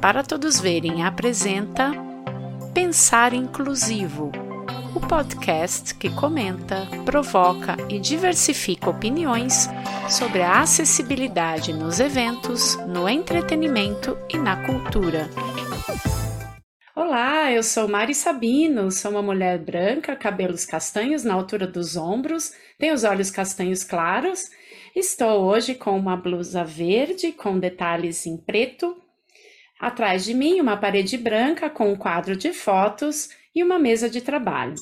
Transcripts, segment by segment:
para Todos Verem apresenta Pensar Inclusivo, o podcast que comenta, provoca e diversifica opiniões sobre a acessibilidade nos eventos, no entretenimento e na cultura. Olá, eu sou Mari Sabino, sou uma mulher branca, cabelos castanhos na altura dos ombros, tenho os olhos castanhos claros. Estou hoje com uma blusa verde com detalhes em preto. Atrás de mim, uma parede branca com um quadro de fotos e uma mesa de trabalho.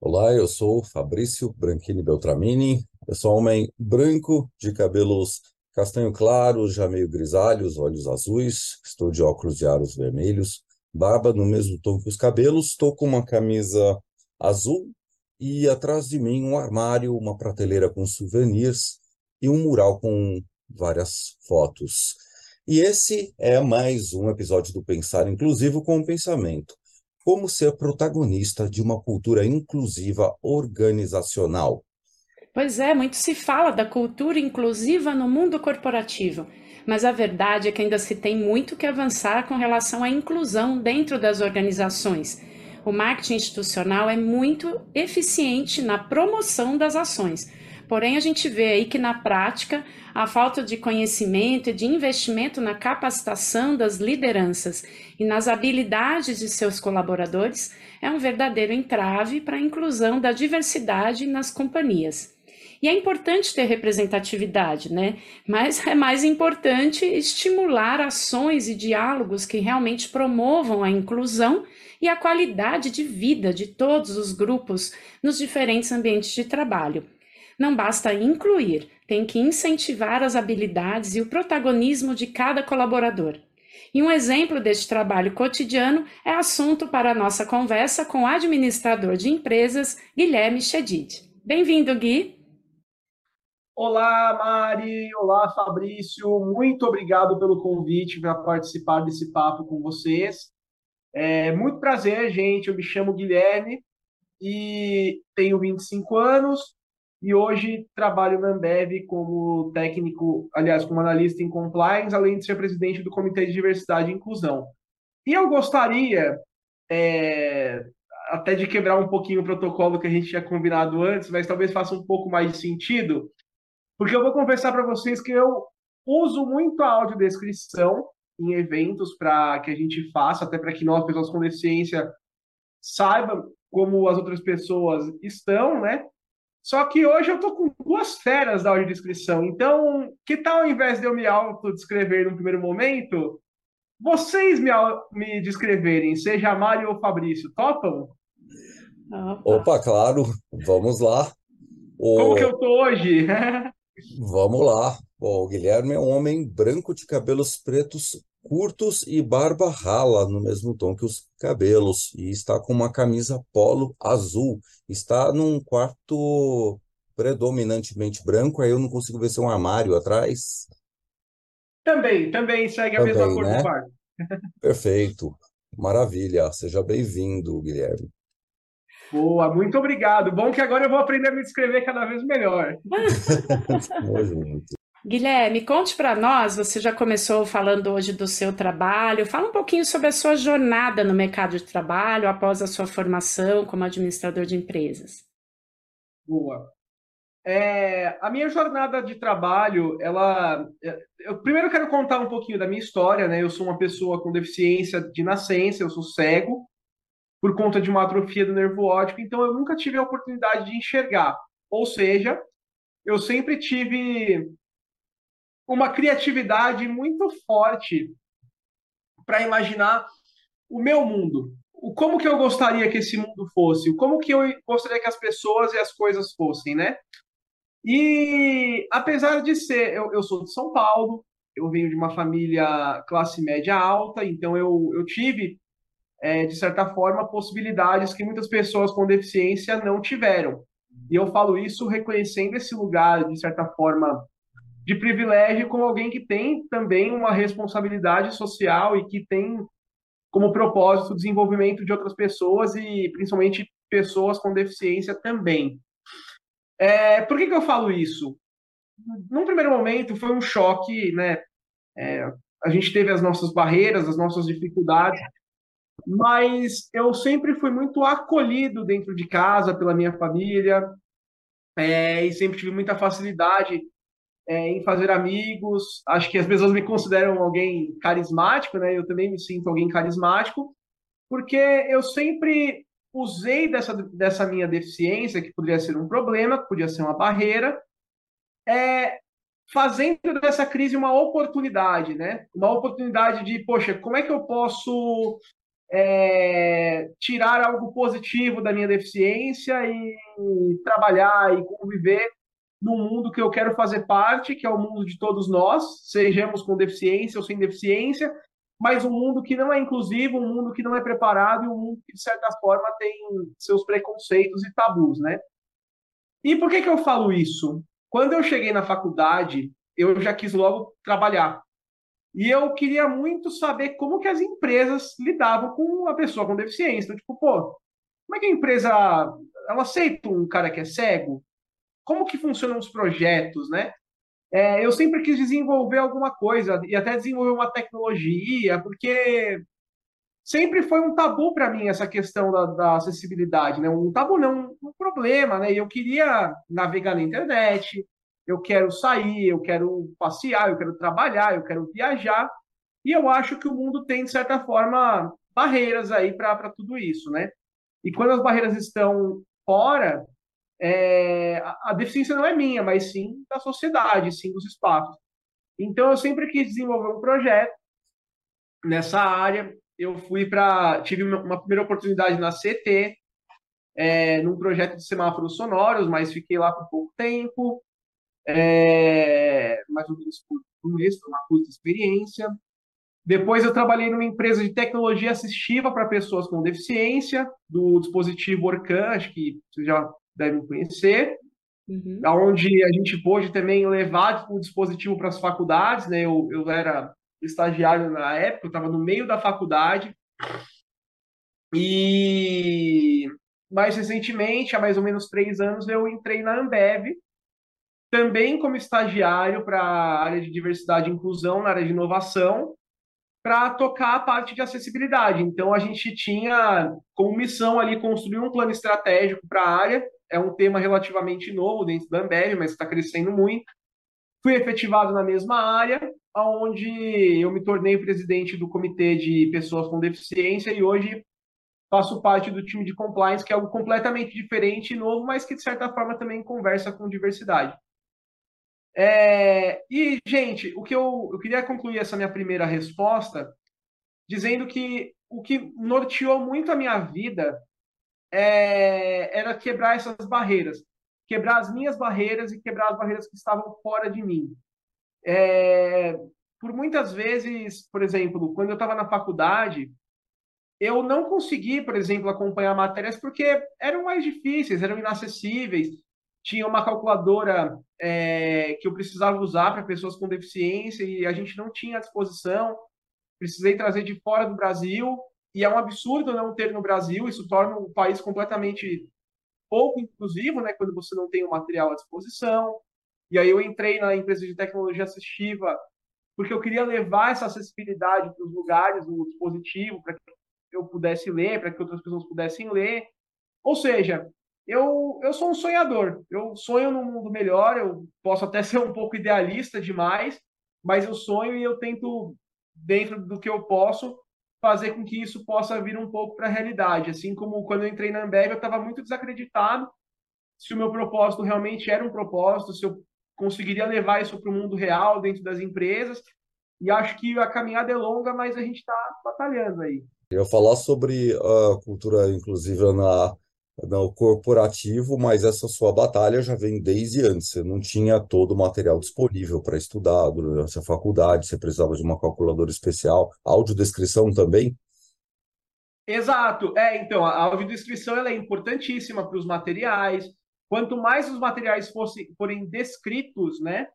Olá, eu sou Fabrício Branchini Beltramini. Eu sou homem branco, de cabelos castanho claro, já meio grisalhos, olhos azuis. Estou de óculos de aros vermelhos barba no mesmo tom que os cabelos, estou com uma camisa azul e atrás de mim um armário, uma prateleira com souvenirs e um mural com várias fotos. E esse é mais um episódio do Pensar Inclusivo com o Pensamento. Como ser protagonista de uma cultura inclusiva organizacional. Pois é, muito se fala da cultura inclusiva no mundo corporativo mas a verdade é que ainda se tem muito que avançar com relação à inclusão dentro das organizações. O marketing institucional é muito eficiente na promoção das ações. Porém, a gente vê aí que na prática a falta de conhecimento e de investimento na capacitação das lideranças e nas habilidades de seus colaboradores é um verdadeiro entrave para a inclusão da diversidade nas companhias. E é importante ter representatividade, né? Mas é mais importante estimular ações e diálogos que realmente promovam a inclusão e a qualidade de vida de todos os grupos nos diferentes ambientes de trabalho. Não basta incluir, tem que incentivar as habilidades e o protagonismo de cada colaborador. E um exemplo deste trabalho cotidiano é assunto para a nossa conversa com o administrador de empresas, Guilherme Chedid. Bem-vindo, Gui! Olá, Mari. Olá, Fabrício. Muito obrigado pelo convite para participar desse papo com vocês. É muito prazer, gente. Eu me chamo Guilherme e tenho 25 anos e hoje trabalho na Ambev como técnico, aliás, como analista em compliance, além de ser presidente do Comitê de Diversidade e Inclusão. E eu gostaria é, até de quebrar um pouquinho o protocolo que a gente tinha combinado antes, mas talvez faça um pouco mais de sentido porque eu vou confessar para vocês que eu uso muito a audiodescrição em eventos para que a gente faça, até para que nós, pessoas com deficiência, saibam como as outras pessoas estão, né? Só que hoje eu tô com duas feras da audiodescrição. Então, que tal ao invés de eu me autodescrever no primeiro momento, vocês me, me descreverem, seja Mari ou Fabrício, topam? Opa, Opa claro, vamos lá. O... Como que eu tô hoje? Vamos lá. Bom, o Guilherme é um homem branco de cabelos pretos curtos e barba rala no mesmo tom que os cabelos e está com uma camisa polo azul. Está num quarto predominantemente branco, aí eu não consigo ver se é um armário atrás. Também, também segue a mesma cor né? do quarto. Perfeito. Maravilha. Seja bem-vindo, Guilherme. Boa, muito obrigado. Bom que agora eu vou aprender a me descrever cada vez melhor. Guilherme, conte para nós, você já começou falando hoje do seu trabalho, fala um pouquinho sobre a sua jornada no mercado de trabalho após a sua formação como administrador de empresas. Boa. É, a minha jornada de trabalho, ela. É, eu primeiro quero contar um pouquinho da minha história, né? Eu sou uma pessoa com deficiência de nascença, eu sou cego, por conta de uma atrofia do nervo óptico, então eu nunca tive a oportunidade de enxergar. Ou seja, eu sempre tive uma criatividade muito forte para imaginar o meu mundo. O como que eu gostaria que esse mundo fosse, o como que eu gostaria que as pessoas e as coisas fossem, né? E apesar de ser, eu, eu sou de São Paulo, eu venho de uma família classe média alta, então eu, eu tive é, de certa forma, possibilidades que muitas pessoas com deficiência não tiveram. E eu falo isso reconhecendo esse lugar, de certa forma, de privilégio como alguém que tem também uma responsabilidade social e que tem como propósito o desenvolvimento de outras pessoas e principalmente pessoas com deficiência também. É, por que, que eu falo isso? Num primeiro momento foi um choque, né? É, a gente teve as nossas barreiras, as nossas dificuldades, mas eu sempre fui muito acolhido dentro de casa pela minha família é, e sempre tive muita facilidade é, em fazer amigos. Acho que as pessoas me consideram alguém carismático, né? Eu também me sinto alguém carismático, porque eu sempre usei dessa, dessa minha deficiência, que poderia ser um problema, que podia ser uma barreira, é, fazendo dessa crise uma oportunidade, né? Uma oportunidade de, poxa, como é que eu posso é, tirar algo positivo da minha deficiência e trabalhar e conviver num mundo que eu quero fazer parte, que é o mundo de todos nós, sejamos com deficiência ou sem deficiência, mas um mundo que não é inclusivo, um mundo que não é preparado e um mundo que, de certa forma, tem seus preconceitos e tabus, né? E por que, que eu falo isso? Quando eu cheguei na faculdade, eu já quis logo trabalhar. E eu queria muito saber como que as empresas lidavam com a pessoa com deficiência. Tipo, pô, como é que a empresa ela aceita um cara que é cego? Como que funcionam os projetos, né? É, eu sempre quis desenvolver alguma coisa e até desenvolver uma tecnologia, porque sempre foi um tabu para mim essa questão da, da, acessibilidade, né? Um tabu não, um problema, né? Eu queria navegar na internet, eu quero sair, eu quero passear, eu quero trabalhar, eu quero viajar. E eu acho que o mundo tem, de certa forma, barreiras aí para tudo isso, né? E quando as barreiras estão fora, é, a deficiência não é minha, mas sim da sociedade, sim dos espaços. Então, eu sempre quis desenvolver um projeto nessa área. Eu fui para. Tive uma primeira oportunidade na CT, é, num projeto de semáforos sonoros, mas fiquei lá por pouco tempo é, mais ou menos por um mês, foi uma curta experiência. Depois eu trabalhei numa empresa de tecnologia assistiva para pessoas com deficiência, do dispositivo Orcan, acho que vocês já devem conhecer, uhum. onde a gente pôde também levar o dispositivo para as faculdades, né? Eu, eu era estagiário na época, eu estava no meio da faculdade, e mais recentemente, há mais ou menos três anos, eu entrei na Ambev, também como estagiário para a área de diversidade e inclusão, na área de inovação, para tocar a parte de acessibilidade. Então, a gente tinha como missão ali construir um plano estratégico para a área. É um tema relativamente novo dentro da Ambev, mas está crescendo muito. Fui efetivado na mesma área, onde eu me tornei presidente do comitê de pessoas com deficiência e hoje faço parte do time de compliance, que é algo completamente diferente e novo, mas que de certa forma também conversa com diversidade. É, e, gente, o que eu, eu queria concluir essa minha primeira resposta dizendo que o que norteou muito a minha vida é, era quebrar essas barreiras, quebrar as minhas barreiras e quebrar as barreiras que estavam fora de mim. É, por muitas vezes, por exemplo, quando eu estava na faculdade, eu não consegui, por exemplo, acompanhar matérias porque eram mais difíceis, eram inacessíveis tinha uma calculadora é, que eu precisava usar para pessoas com deficiência e a gente não tinha à disposição. Precisei trazer de fora do Brasil e é um absurdo não ter no Brasil. Isso torna o país completamente pouco inclusivo, né? Quando você não tem o material à disposição. E aí eu entrei na empresa de tecnologia assistiva porque eu queria levar essa acessibilidade para os lugares, o dispositivo, para que eu pudesse ler, para que outras pessoas pudessem ler. Ou seja, eu, eu sou um sonhador. Eu sonho num mundo melhor. Eu posso até ser um pouco idealista demais, mas eu sonho e eu tento, dentro do que eu posso, fazer com que isso possa vir um pouco para a realidade. Assim como quando eu entrei na Ambev, eu estava muito desacreditado se o meu propósito realmente era um propósito, se eu conseguiria levar isso para o mundo real dentro das empresas. E acho que a caminhada é longa, mas a gente está batalhando aí. Eu falar sobre a cultura inclusiva na no corporativo, mas essa sua batalha já vem desde antes. Você não tinha todo o material disponível para estudar durante a faculdade, você precisava de uma calculadora especial, audiodescrição também? Exato. É, então, a audiodescrição ela é importantíssima para os materiais. Quanto mais os materiais fossem, forem descritos, né,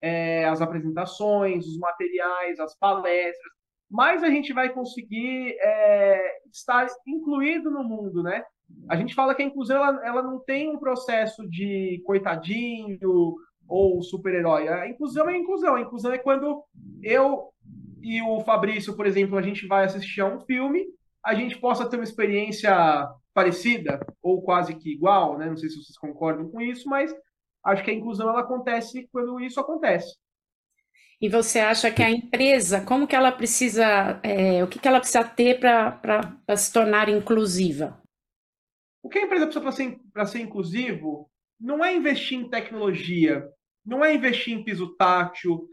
é, as apresentações, os materiais, as palestras, mais a gente vai conseguir é, estar incluído no mundo, né? A gente fala que a inclusão ela, ela não tem um processo de coitadinho ou super-herói. A inclusão é a inclusão. A inclusão é quando eu e o Fabrício, por exemplo, a gente vai assistir a um filme, a gente possa ter uma experiência parecida ou quase que igual, né? Não sei se vocês concordam com isso, mas acho que a inclusão ela acontece quando isso acontece. E você acha que a empresa, como que ela precisa, é, o que, que ela precisa ter para se tornar inclusiva? O que a empresa precisa para ser, ser inclusivo não é investir em tecnologia, não é investir em piso tátil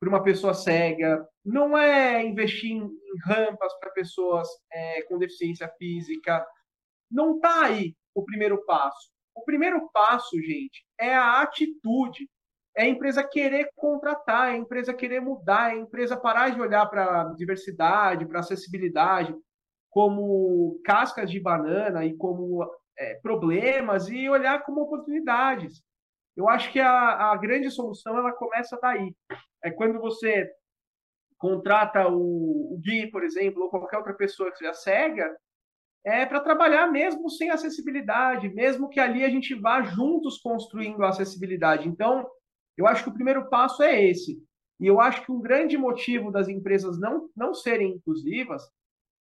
para uma pessoa cega, não é investir em, rampas para pessoas é, com deficiência física. Não está aí o primeiro passo. O primeiro passo, gente, é a atitude é a empresa querer contratar, é a empresa querer mudar, é a empresa parar de olhar para diversidade, para acessibilidade como cascas de banana e como é, problemas e olhar como oportunidades. Eu acho que a, a grande solução ela começa daí. É quando você contrata o, o Gui, por exemplo, ou qualquer outra pessoa que seja cega, é para trabalhar mesmo sem acessibilidade, mesmo que ali a gente vá juntos construindo a acessibilidade. Então, eu acho que o primeiro passo é esse. E eu acho que um grande motivo das empresas não, não serem inclusivas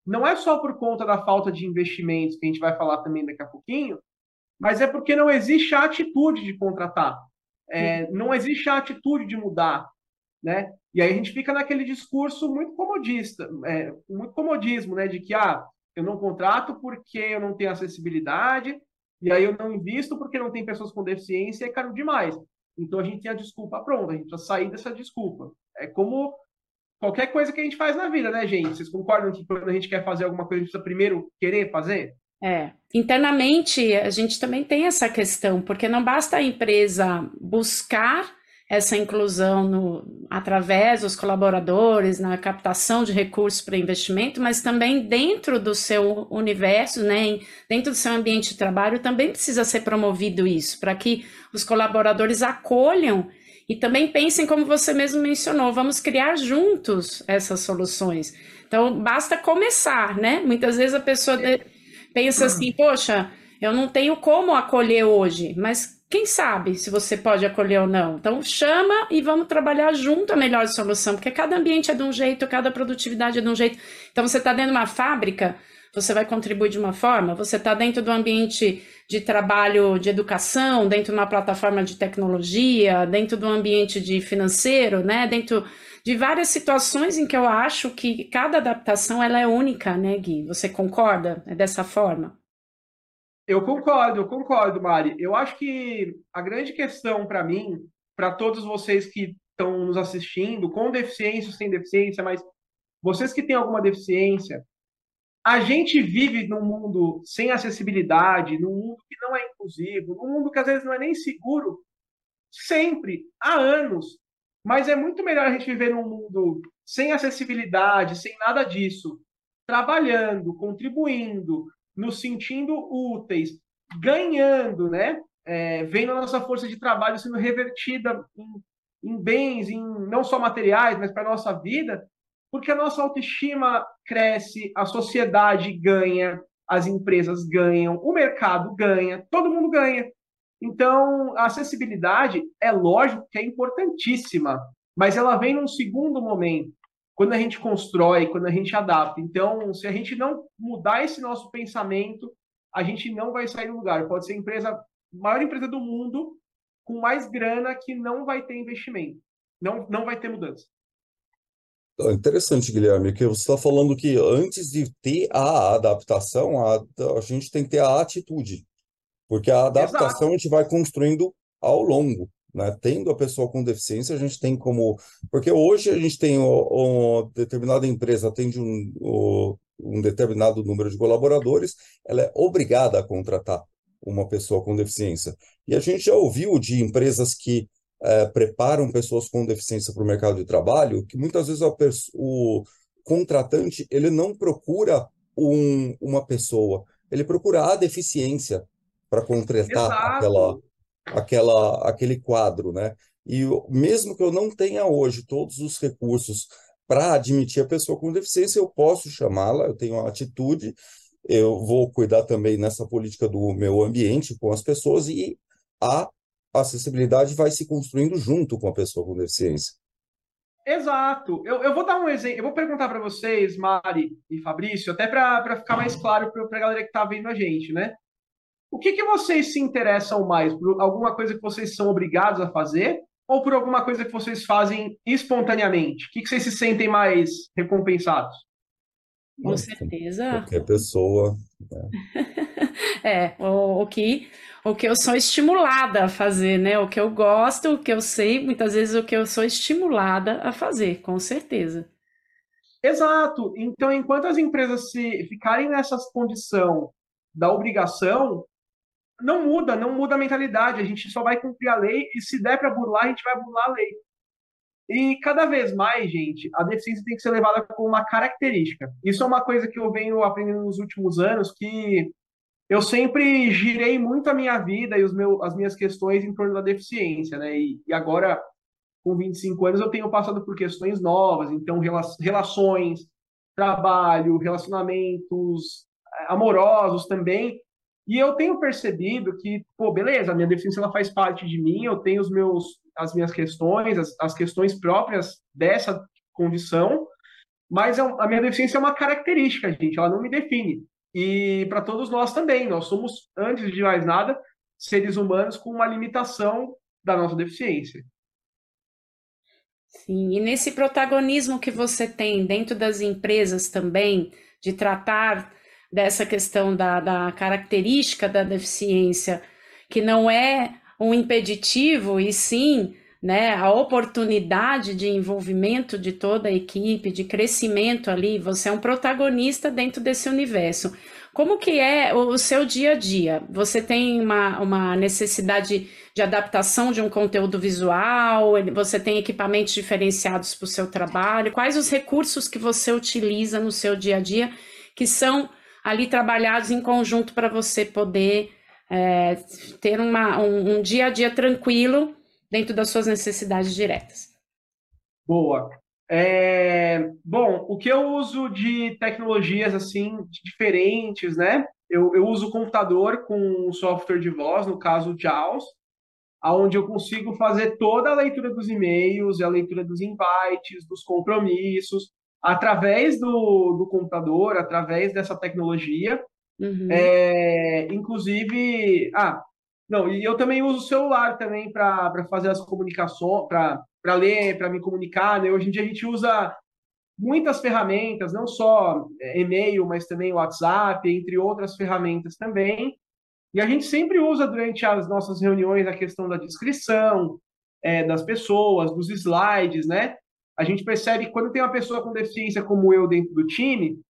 não é só por conta da falta de investimentos, que a gente vai falar também daqui a pouquinho, mas é porque não existe a atitude de contratar. É, não existe a atitude de mudar. Né? E aí a gente fica naquele discurso muito comodista, é, muito comodismo, né? De que ah, eu não contrato porque eu não tenho acessibilidade, e aí eu não invisto porque não tem pessoas com deficiência e é caro demais. Então a gente tem a desculpa pronta, a gente precisa sair dessa desculpa. É como qualquer coisa que a gente faz na vida, né, gente? Vocês concordam que quando a gente quer fazer alguma coisa, a gente precisa primeiro querer fazer? É. Internamente, a gente também tem essa questão, porque não basta a empresa buscar essa inclusão no, através dos colaboradores, na captação de recursos para investimento, mas também dentro do seu universo, né, dentro do seu ambiente de trabalho, também precisa ser promovido isso, para que os colaboradores acolham e também pensem, como você mesmo mencionou, vamos criar juntos essas soluções. Então, basta começar, né? Muitas vezes a pessoa pensa assim, poxa, eu não tenho como acolher hoje, mas quem sabe se você pode acolher ou não. Então, chama e vamos trabalhar junto a melhor solução, porque cada ambiente é de um jeito, cada produtividade é de um jeito. Então, você está dentro de uma fábrica, você vai contribuir de uma forma, você está dentro do ambiente de trabalho de educação, dentro de uma plataforma de tecnologia, dentro do ambiente de financeiro, né? Dentro de várias situações em que eu acho que cada adaptação ela é única, né, Gui? Você concorda? É dessa forma? Eu concordo, eu concordo, Mari. Eu acho que a grande questão para mim, para todos vocês que estão nos assistindo, com deficiência ou sem deficiência, mas vocês que têm alguma deficiência, a gente vive num mundo sem acessibilidade, num mundo que não é inclusivo, num mundo que às vezes não é nem seguro, sempre, há anos. Mas é muito melhor a gente viver num mundo sem acessibilidade, sem nada disso, trabalhando, contribuindo, nos sentindo úteis, ganhando, né? É, vendo a nossa força de trabalho sendo revertida em, em bens, em não só materiais, mas para a nossa vida, porque a nossa autoestima cresce, a sociedade ganha, as empresas ganham, o mercado ganha, todo mundo ganha. Então, a acessibilidade é lógico que é importantíssima, mas ela vem num segundo momento quando a gente constrói, quando a gente adapta. Então, se a gente não mudar esse nosso pensamento, a gente não vai sair do lugar. Pode ser a empresa, maior empresa do mundo, com mais grana que não vai ter investimento. Não, não vai ter mudança. Interessante, Guilherme, que você está falando que antes de ter a adaptação, a, a gente tem que ter a atitude. Porque a adaptação Exato. a gente vai construindo ao longo né? Tendo a pessoa com deficiência, a gente tem como. Porque hoje a gente tem uma determinada empresa, atende um, um determinado número de colaboradores, ela é obrigada a contratar uma pessoa com deficiência. E a gente já ouviu de empresas que é, preparam pessoas com deficiência para o mercado de trabalho, que muitas vezes o contratante ele não procura um, uma pessoa, ele procura a deficiência para Exato. aquela aquela, aquele quadro, né? E mesmo que eu não tenha hoje todos os recursos para admitir a pessoa com deficiência, eu posso chamá-la, eu tenho uma atitude, eu vou cuidar também nessa política do meu ambiente com as pessoas e a acessibilidade vai se construindo junto com a pessoa com deficiência. Exato. Eu, eu vou dar um exemplo. Eu vou perguntar para vocês, Mari e Fabrício, até para ficar mais claro para a galera que está vendo a gente, né? O que, que vocês se interessam mais? Por alguma coisa que vocês são obrigados a fazer? Ou por alguma coisa que vocês fazem espontaneamente? O que, que vocês se sentem mais recompensados? Com certeza. Qualquer pessoa. Né? é, o, o, que, o que eu sou estimulada a fazer, né? O que eu gosto, o que eu sei, muitas vezes o que eu sou estimulada a fazer, com certeza. Exato. Então, enquanto as empresas se ficarem nessa condição da obrigação, não muda, não muda a mentalidade. A gente só vai cumprir a lei e se der para burlar, a gente vai burlar a lei. E cada vez mais, gente, a deficiência tem que ser levada como uma característica. Isso é uma coisa que eu venho aprendendo nos últimos anos, que eu sempre girei muito a minha vida e os as minhas questões em torno da deficiência, né? E, e agora, com 25 anos, eu tenho passado por questões novas, então relações, trabalho, relacionamentos eh, amorosos também, e eu tenho percebido que, pô, beleza, a minha deficiência ela faz parte de mim, eu tenho os meus, as minhas questões, as, as questões próprias dessa condição, mas é a minha deficiência é uma característica, gente, ela não me define. E para todos nós também, nós somos, antes de mais nada, seres humanos com uma limitação da nossa deficiência. Sim, e nesse protagonismo que você tem dentro das empresas também, de tratar dessa questão da, da característica da deficiência, que não é um impeditivo, e sim né, a oportunidade de envolvimento de toda a equipe, de crescimento ali, você é um protagonista dentro desse universo. Como que é o seu dia a dia? Você tem uma, uma necessidade de adaptação de um conteúdo visual? Você tem equipamentos diferenciados para o seu trabalho? Quais os recursos que você utiliza no seu dia a dia que são ali trabalhados em conjunto para você poder é, ter uma, um, um dia a dia tranquilo dentro das suas necessidades diretas. Boa. É, bom, o que eu uso de tecnologias assim diferentes, né? Eu, eu uso o computador com software de voz, no caso JAWS, onde eu consigo fazer toda a leitura dos e-mails, a leitura dos invites, dos compromissos, através do, do computador, através dessa tecnologia. Uhum. É, inclusive, ah, não, e eu também uso o celular também para fazer as comunicações, para ler, para me comunicar. Né? Hoje em dia a gente usa muitas ferramentas, não só é, e-mail, mas também WhatsApp, entre outras ferramentas também. E a gente sempre usa durante as nossas reuniões a questão da descrição é, das pessoas, dos slides, né? A gente percebe que quando tem uma pessoa com deficiência como eu dentro do time,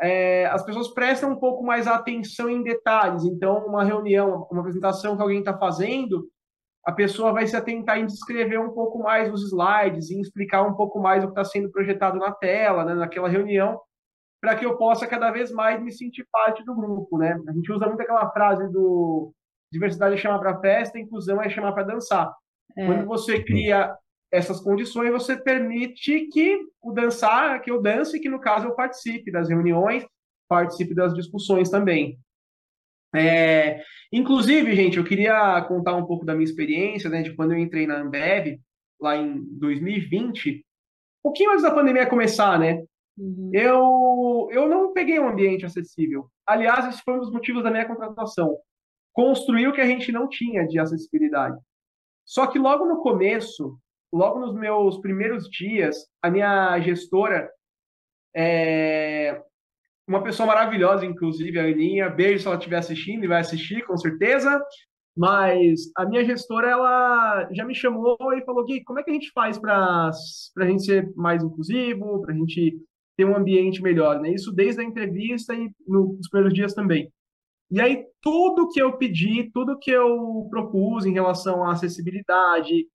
é, as pessoas prestam um pouco mais atenção em detalhes. Então, uma reunião, uma apresentação que alguém está fazendo, a pessoa vai se atentar em descrever um pouco mais os slides, em explicar um pouco mais o que está sendo projetado na tela, né, naquela reunião, para que eu possa cada vez mais me sentir parte do grupo. Né? A gente usa muito aquela frase do diversidade é chamar para festa, inclusão é chamar para dançar. É. Quando você cria essas condições, você permite que o dançar, que eu dance, que no caso eu participe das reuniões, participe das discussões também. É, inclusive, gente, eu queria contar um pouco da minha experiência, né, de quando eu entrei na Ambev, lá em 2020, um pouquinho antes da pandemia começar, né? Uhum. Eu, eu não peguei um ambiente acessível. Aliás, esse foi um dos motivos da minha contratação. Construir o que a gente não tinha de acessibilidade. Só que logo no começo, logo nos meus primeiros dias, a minha gestora, é uma pessoa maravilhosa, inclusive, a Aninha, beijo se ela estiver assistindo e vai assistir, com certeza. Mas a minha gestora, ela já me chamou e falou: Gui, como é que a gente faz para a gente ser mais inclusivo, para a gente ter um ambiente melhor? Né? Isso desde a entrevista e nos primeiros dias também. E aí, tudo que eu pedi, tudo que eu propus em relação à acessibilidade,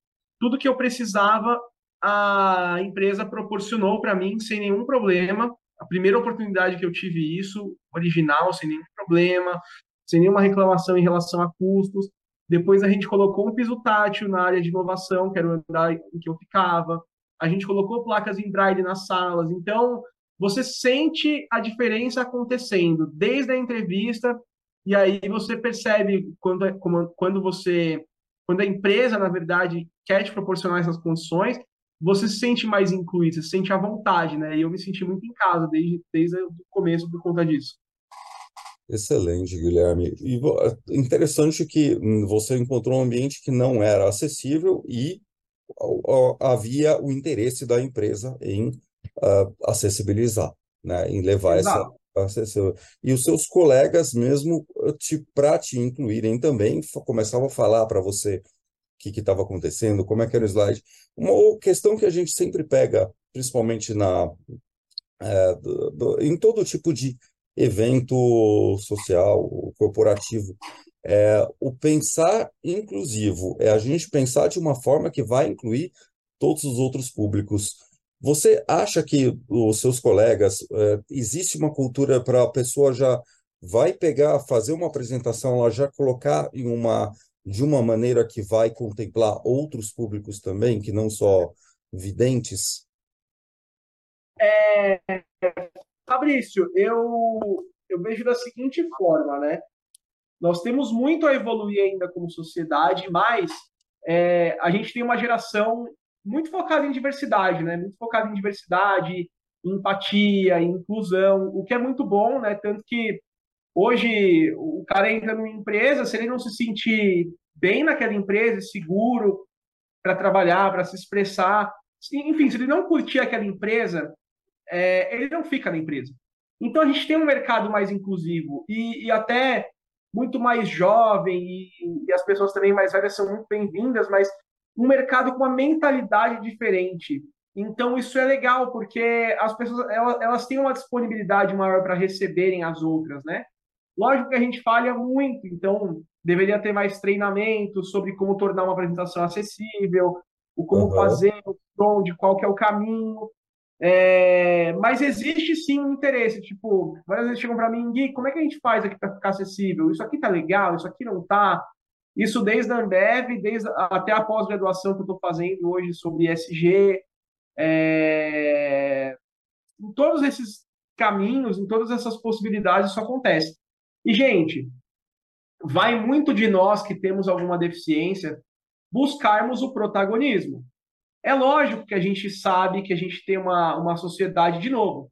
tudo que eu precisava, a empresa proporcionou para mim sem nenhum problema. A primeira oportunidade que eu tive isso, original, sem nenhum problema, sem nenhuma reclamação em relação a custos. Depois a gente colocou um piso tátil na área de inovação, que era o andar em que eu ficava. A gente colocou placas em braille nas salas. Então, você sente a diferença acontecendo desde a entrevista e aí você percebe quando, quando você quando a empresa, na verdade, quer te proporcionar essas condições, você se sente mais incluído, você se sente à vontade, né? E eu me senti muito em casa desde, desde o começo por conta disso. Excelente, Guilherme. E interessante que hum, você encontrou um ambiente que não era acessível e havia o interesse da empresa em uh, acessibilizar, né, em levar Exato. essa E os seus colegas mesmo, para te incluírem também, começavam a falar para você o que estava acontecendo, como é que era o slide. Uma questão que a gente sempre pega, principalmente na, é, do, do, em todo tipo de evento social, corporativo, é, o pensar inclusivo é a gente pensar de uma forma que vai incluir todos os outros públicos. Você acha que os seus colegas, é, existe uma cultura para a pessoa já vai pegar, fazer uma apresentação, ela já colocar em uma de uma maneira que vai contemplar outros públicos também, que não só videntes? É, Fabrício, eu, eu vejo da seguinte forma, né? Nós temos muito a evoluir ainda como sociedade, mas é, a gente tem uma geração muito focada em diversidade, né? Muito focada em diversidade, empatia, inclusão, o que é muito bom, né? Tanto que hoje o cara entra numa empresa, se ele não se sentir bem naquela empresa, seguro para trabalhar, para se expressar, enfim, se ele não curtir aquela empresa, é, ele não fica na empresa. Então a gente tem um mercado mais inclusivo e, e até muito mais jovem e, e, as pessoas também mais velhas são muito bem-vindas, mas um mercado com uma mentalidade diferente. Então isso é legal porque as pessoas elas, elas têm uma disponibilidade maior para receberem as outras, né? Lógico que a gente falha muito, então deveria ter mais treinamento sobre como tornar uma apresentação acessível, o como uhum. fazer, onde, qual que é o caminho. É, mas existe sim um interesse, tipo, várias vezes chegam para mim, Gui, como é que a gente faz aqui para ficar acessível? Isso aqui tá legal, isso aqui não tá. Isso desde a Ambev, desde até a pós-graduação que eu estou fazendo hoje sobre SG. É, em todos esses caminhos, em todas essas possibilidades, isso acontece. E, gente, vai muito de nós que temos alguma deficiência buscarmos o protagonismo. É lógico que a gente sabe que a gente tem uma, uma sociedade, de novo,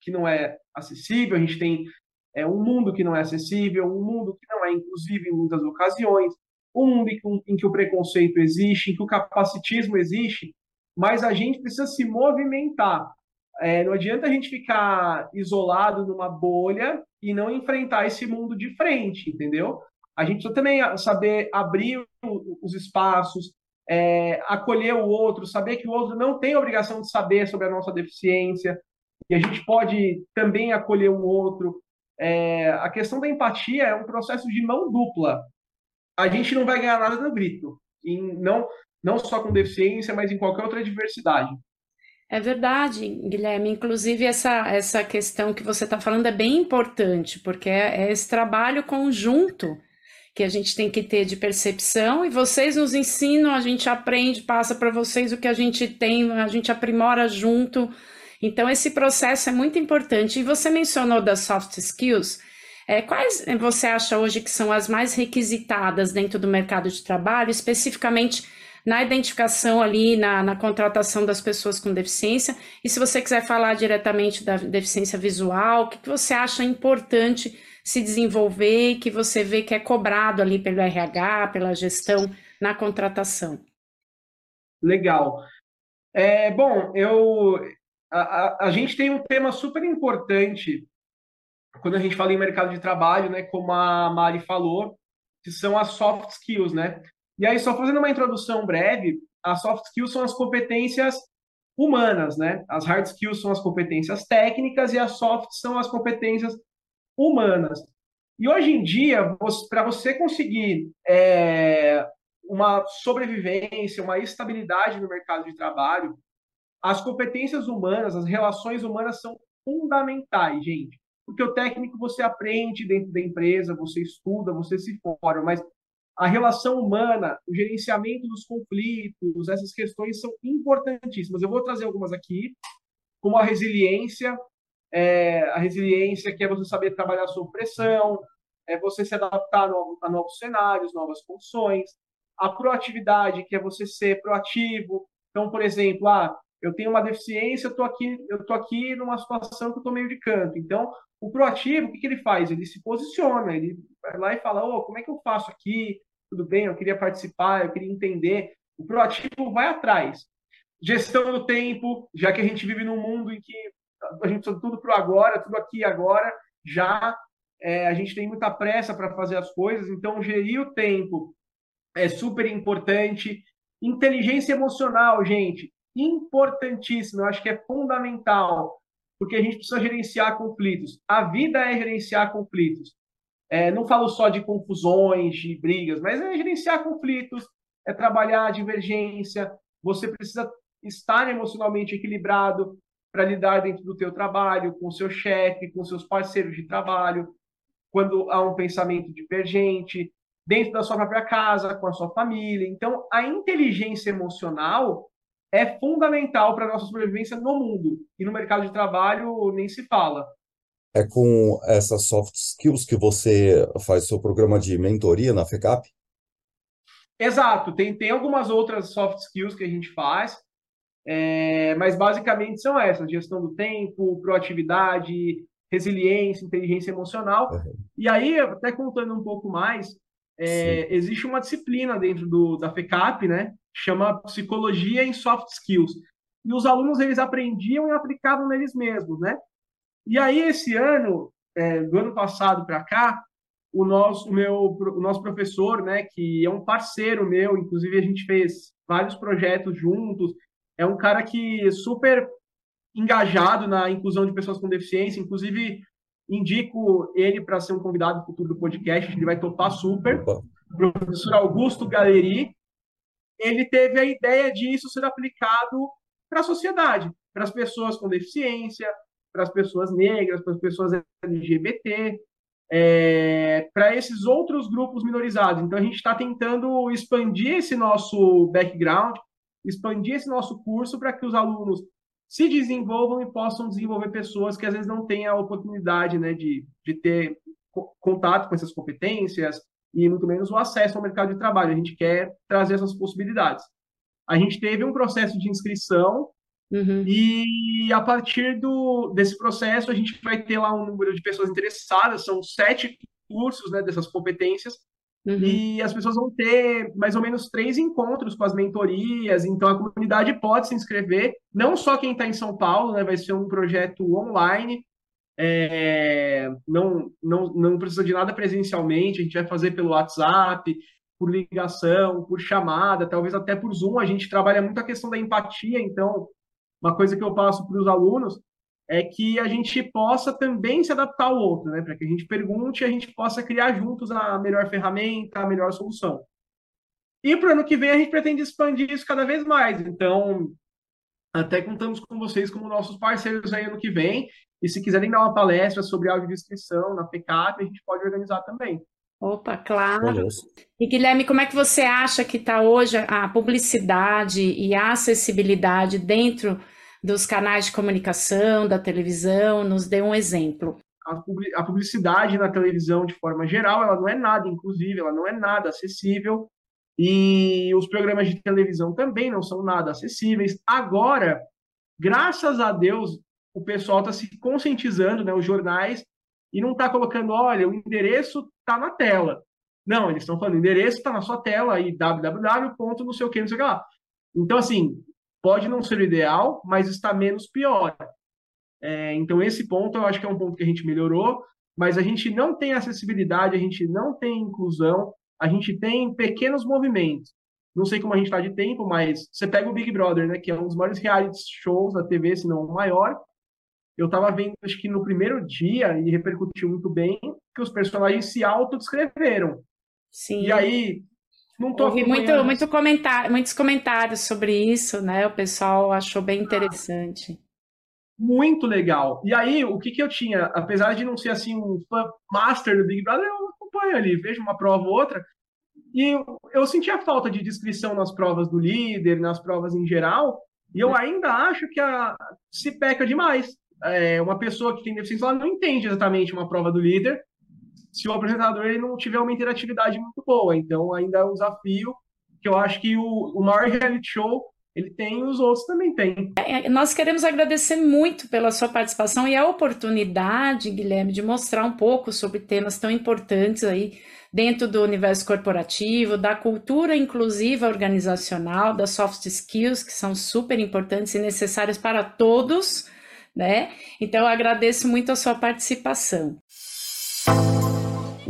que não é acessível, a gente tem é, um mundo que não é acessível, um mundo que não é inclusivo em muitas ocasiões, um mundo em, que o preconceito existe, em que o capacitismo existe, mas a gente precisa se movimentar. É, não adianta a gente ficar isolado numa bolha e não enfrentar esse mundo de frente, entendeu? A gente precisa também saber abrir os espaços, é, acolher o outro, saber que o outro não tem obrigação de saber sobre a nossa deficiência, e a gente pode também acolher o outro. É, a questão da empatia é um processo de mão dupla. A gente não vai ganhar nada no grito, e não, não só com deficiência, mas em qualquer outra diversidade. É verdade, Guilherme. Inclusive, essa, essa questão que você está falando é bem importante, porque é, é esse trabalho conjunto que a gente tem que ter de percepção e vocês nos ensinam, a gente aprende, passa para vocês o que a gente tem, a gente aprimora junto. Então, esse processo é muito importante. E você mencionou das soft skills. É, quais você acha hoje que são as mais requisitadas dentro do mercado de trabalho, especificamente na identificação ali, na, na contratação das pessoas com deficiência? E se você quiser falar diretamente da deficiência visual, o que, que você acha importante? se desenvolver que você vê que é cobrado ali pelo RH, pela gestão na contratação? Legal. É, bom, eu a, a, a, gente tem um tema super importante quando a gente fala em mercado de trabalho, né? Como a Mari falou, que são as soft skills, né? E aí, só fazendo uma introdução breve, as soft skills são as competências humanas, né? As hard skills são as competências técnicas e as soft são as competências humanas. E hoje em dia, para você conseguir é, uma sobrevivência, uma estabilidade no mercado de trabalho, as competências humanas, as relações humanas são fundamentais, gente. Porque o técnico você aprende dentro da empresa, você estuda, você se forma, mas a relação humana, o gerenciamento dos conflitos, essas questões são importantíssimas. Eu vou trazer algumas aqui, como a resiliência, é, a resiliência, que é você saber trabalhar sob pressão, é você se adaptar a novos, cenários, novas condições. A proatividade, que é você ser proativo, Então, por exemplo, ah, eu tenho uma deficiência, eu tô aqui, eu tô aqui numa situação que eu tô meio de canto. Então, o proativo, o que, que ele faz? Ele se posiciona, ele vai lá e fala, ô, oh, como é que eu faço aqui? Tudo bem, eu queria participar, eu queria entender. O proativo vai atrás. Gestão do tempo, já que a gente vive num mundo em que a gente precisa tudo para agora, tudo aqui agora, já é, a gente tem muita pressa para fazer as coisas, então gerir o tempo é super importante. Inteligência emocional, gente, importantíssimo, eu acho que é fundamental, porque a gente precisa gerenciar conflitos. A vida é gerenciar conflitos. É, não falo só de confusões, de brigas, mas é gerenciar conflitos, é trabalhar a divergência. Você precisa estar emocionalmente equilibrado para lidar dentro do teu trabalho, com seu chefe, com seus parceiros de trabalho, quando há um pensamento divergente, dentro da sua própria casa, com a sua família. Então, a inteligência emocional é fundamental para a nossa sobrevivência no mundo. E no mercado de trabalho nem se fala. É com essas soft skills que você faz seu programa de mentoria na FECAP? Exato. Tem, tem algumas outras soft skills que a gente faz, é, mas basicamente são essas: gestão do tempo, proatividade, resiliência, inteligência emocional. Uhum. E aí, até contando um pouco mais, é, existe uma disciplina dentro do, da FECAP, né? Chama Psicologia em Soft Skills. E os alunos, eles aprendiam e aplicavam neles mesmos, né? E aí, esse ano, é, do ano passado para cá, o nosso, o meu, o nosso professor, né, que é um parceiro meu, inclusive a gente fez vários projetos juntos, é um cara que super engajado na inclusão de pessoas com deficiência, inclusive indico ele para ser um convidado futuro do podcast, ele vai topar super. O professor Augusto Galeri, ele teve a ideia disso ser aplicado para a sociedade, para as pessoas com deficiência, para as pessoas negras, para as pessoas LGBT, é, para esses outros grupos minorizados. Então, a gente está tentando expandir esse nosso background, expandir esse nosso curso para que os alunos se desenvolvam e possam desenvolver pessoas que às vezes não têm a oportunidade né, de, de ter contato com essas competências e muito menos o acesso ao mercado de trabalho. A gente quer trazer essas possibilidades. A gente teve um processo de inscrição uhum. e a partir do, desse processo a gente vai ter lá um número de pessoas interessadas, são sete cursos né, dessas competências Uhum. E as pessoas vão ter mais ou menos três encontros com as mentorias, então a comunidade pode se inscrever, não só quem está em São Paulo, né, vai ser um projeto online, é, não, não, não precisa de nada presencialmente, a gente vai fazer pelo WhatsApp, por ligação, por chamada, talvez até por Zoom, a gente trabalha muito a questão da empatia, então, uma coisa que eu passo para os alunos é que a gente possa também se adaptar ao outro, né? Para que a gente pergunte e a gente possa criar juntos a melhor ferramenta, a melhor solução. E para o ano que vem a gente pretende expandir isso cada vez mais. Então, até contamos com vocês como nossos parceiros aí ano que vem. E se quiserem dar uma palestra sobre audiodescrição na PECAP, a gente pode organizar também. Opa, claro. E Guilherme, como é que você acha que está hoje a publicidade e a acessibilidade dentro dos canais de comunicação, da televisão, nos dê um exemplo. A publicidade na televisão, de forma geral, ela não é nada inclusive, ela não é nada acessível. E os programas de televisão também não são nada acessíveis. Agora, graças a Deus, o pessoal está se conscientizando, né, os jornais, e não está colocando, olha, o endereço está na tela. Não, eles estão falando, o endereço está na sua tela aí, www. não sei o que, não sei o que lá. Então, assim, Pode não ser o ideal, mas está menos pior. É, então, esse ponto eu acho que é um ponto que a gente melhorou, mas a gente não tem acessibilidade, a gente não tem inclusão, a gente tem pequenos movimentos. Não sei como a gente está de tempo, mas você pega o Big Brother, né, que é um dos maiores reality shows da TV, se não o maior. Eu estava vendo, acho que no primeiro dia, e repercutiu muito bem, que os personagens se autodescreveram. Sim. E aí, não tô Ouvi muito, muito comentário, muitos comentários sobre isso, né? O pessoal achou bem interessante. Muito legal. E aí, o que, que eu tinha? Apesar de não ser assim um fã master do Big Brother, eu acompanho ali, vejo uma prova ou outra. E eu, eu sentia falta de descrição nas provas do líder, nas provas em geral. E eu ainda acho que a, se peca demais. É, uma pessoa que tem deficiência ela não entende exatamente uma prova do líder se o apresentador ele não tiver uma interatividade muito boa. Então, ainda é um desafio que eu acho que o, o maior reality show ele tem, os outros também têm. É, nós queremos agradecer muito pela sua participação e a oportunidade, Guilherme, de mostrar um pouco sobre temas tão importantes aí dentro do universo corporativo, da cultura inclusiva organizacional, das soft skills, que são super importantes e necessárias para todos, né? Então, eu agradeço muito a sua participação.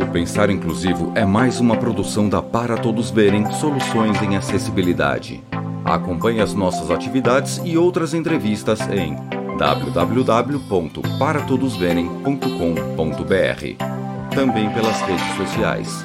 O Pensar Inclusivo é mais uma produção da Para Todos Verem Soluções em Acessibilidade. Acompanhe as nossas atividades e outras entrevistas em www.paratodosverem.com.br. Também pelas redes sociais.